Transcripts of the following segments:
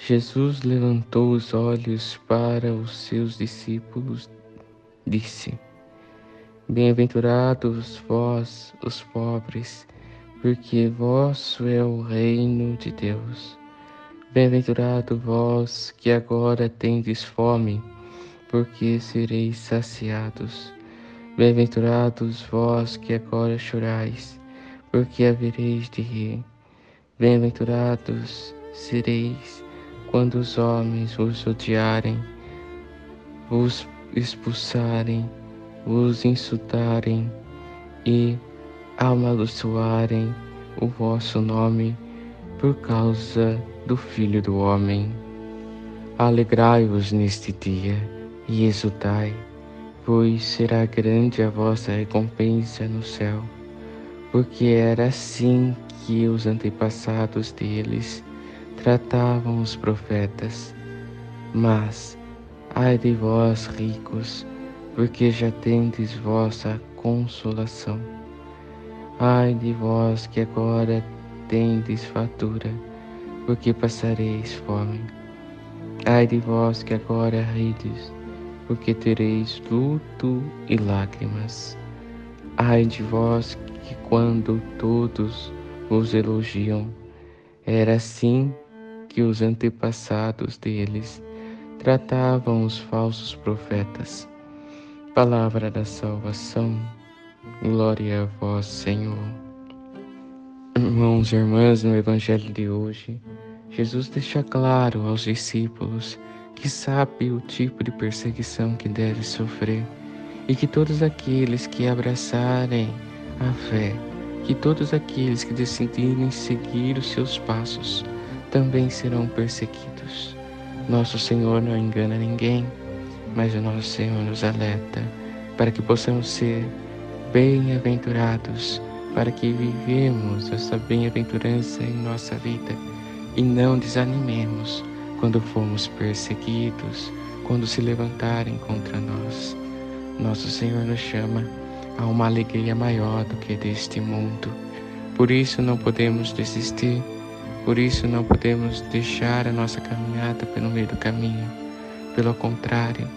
Jesus levantou os olhos para os seus discípulos, disse: Bem-aventurados vós, os pobres, porque vosso é o reino de Deus. Bem-aventurado vós que agora tendes fome, porque sereis saciados. Bem-aventurados vós que agora chorais, porque havereis de rir. Bem-aventurados sereis quando os homens vos odiarem, vos expulsarem, vos insultarem e amaldiçoarem o vosso nome por causa do Filho do Homem. Alegrai-vos neste dia e exultai, pois será grande a vossa recompensa no céu, porque era assim que os antepassados deles tratavam os profetas. Mas, ai de vós, ricos, porque já tendes vossa consolação. Ai de vós que agora tendes fatura, porque passareis fome. Ai de vós que agora rides, porque tereis luto e lágrimas. Ai de vós que quando todos vos elogiam, era assim que os antepassados deles tratavam os falsos profetas. Palavra da salvação, glória a vós, Senhor. Irmãos e irmãs, no Evangelho de hoje, Jesus deixa claro aos discípulos que sabe o tipo de perseguição que deve sofrer e que todos aqueles que abraçarem a fé, que todos aqueles que decidirem seguir os seus passos, também serão perseguidos. Nosso Senhor não engana ninguém, mas o nosso Senhor nos alerta para que possamos ser bem-aventurados, para que vivemos essa bem-aventurança em nossa vida e não desanimemos quando formos perseguidos, quando se levantarem contra nós. Nosso Senhor nos chama a uma alegria maior do que deste mundo. Por isso não podemos desistir por isso não podemos deixar a nossa caminhada pelo meio do caminho. Pelo contrário,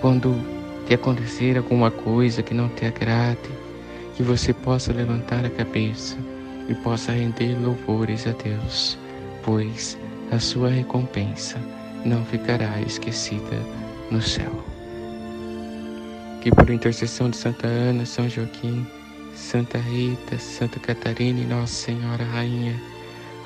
quando te acontecer alguma coisa que não te agrade, que você possa levantar a cabeça e possa render louvores a Deus, pois a sua recompensa não ficará esquecida no céu. Que por intercessão de Santa Ana, São Joaquim, Santa Rita, Santa Catarina e Nossa Senhora Rainha,